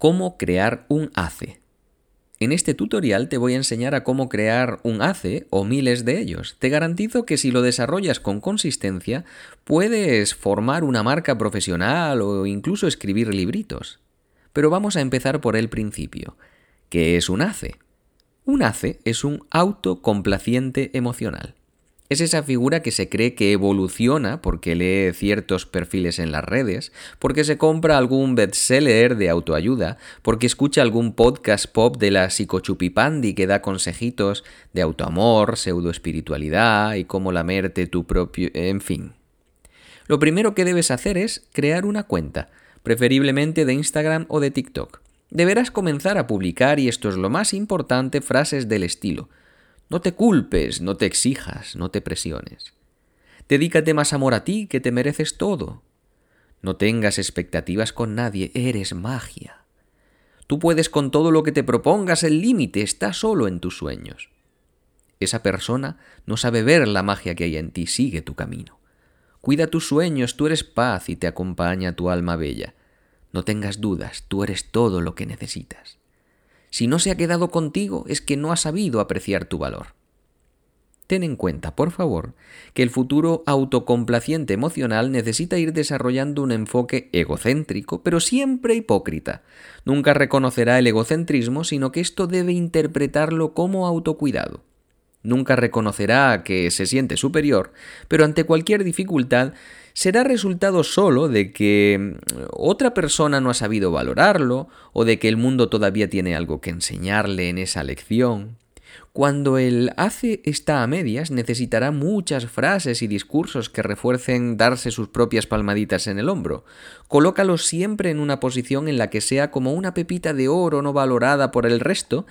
cómo crear un ACE. En este tutorial te voy a enseñar a cómo crear un ACE o miles de ellos. Te garantizo que si lo desarrollas con consistencia, puedes formar una marca profesional o incluso escribir libritos. Pero vamos a empezar por el principio. ¿Qué es un ACE? Un ACE es un autocomplaciente emocional. Es esa figura que se cree que evoluciona porque lee ciertos perfiles en las redes, porque se compra algún bestseller de autoayuda, porque escucha algún podcast pop de la psicochupipandi que da consejitos de autoamor, pseudoespiritualidad y cómo lamerte tu propio... en fin. Lo primero que debes hacer es crear una cuenta, preferiblemente de Instagram o de TikTok. Deberás comenzar a publicar, y esto es lo más importante, frases del estilo no te culpes, no te exijas, no te presiones. Dedícate más amor a ti, que te mereces todo. No tengas expectativas con nadie, eres magia. Tú puedes con todo lo que te propongas, el límite está solo en tus sueños. Esa persona no sabe ver la magia que hay en ti, sigue tu camino. Cuida tus sueños, tú eres paz y te acompaña tu alma bella. No tengas dudas, tú eres todo lo que necesitas. Si no se ha quedado contigo es que no ha sabido apreciar tu valor. Ten en cuenta, por favor, que el futuro autocomplaciente emocional necesita ir desarrollando un enfoque egocéntrico, pero siempre hipócrita. Nunca reconocerá el egocentrismo, sino que esto debe interpretarlo como autocuidado. Nunca reconocerá que se siente superior, pero ante cualquier dificultad será resultado solo de que mm, otra persona no ha sabido valorarlo o de que el mundo todavía tiene algo que enseñarle en esa lección. Cuando el hace está a medias, necesitará muchas frases y discursos que refuercen darse sus propias palmaditas en el hombro. Colócalo siempre en una posición en la que sea como una pepita de oro no valorada por el resto,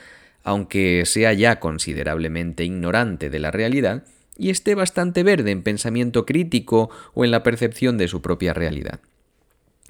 aunque sea ya considerablemente ignorante de la realidad, y esté bastante verde en pensamiento crítico o en la percepción de su propia realidad.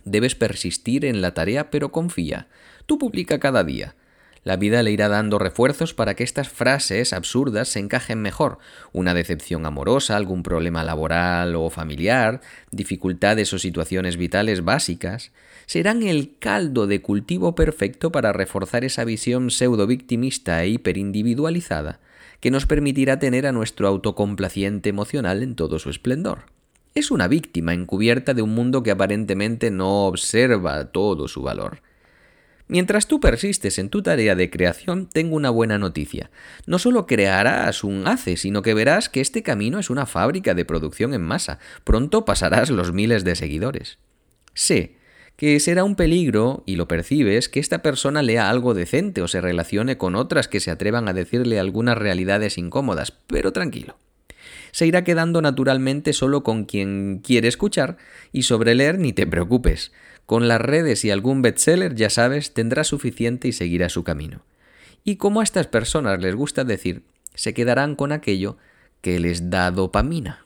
Debes persistir en la tarea, pero confía. Tú publica cada día. La vida le irá dando refuerzos para que estas frases absurdas se encajen mejor. Una decepción amorosa, algún problema laboral o familiar, dificultades o situaciones vitales básicas, serán el caldo de cultivo perfecto para reforzar esa visión pseudo victimista e hiperindividualizada que nos permitirá tener a nuestro autocomplaciente emocional en todo su esplendor. Es una víctima encubierta de un mundo que aparentemente no observa todo su valor. Mientras tú persistes en tu tarea de creación, tengo una buena noticia. No solo crearás un ACE, sino que verás que este camino es una fábrica de producción en masa. Pronto pasarás los miles de seguidores. Sé que será un peligro, y lo percibes, que esta persona lea algo decente o se relacione con otras que se atrevan a decirle algunas realidades incómodas, pero tranquilo. Se irá quedando naturalmente solo con quien quiere escuchar y sobre leer ni te preocupes. Con las redes y algún bestseller, ya sabes, tendrá suficiente y seguirá su camino. Y como a estas personas les gusta decir, se quedarán con aquello que les da dopamina.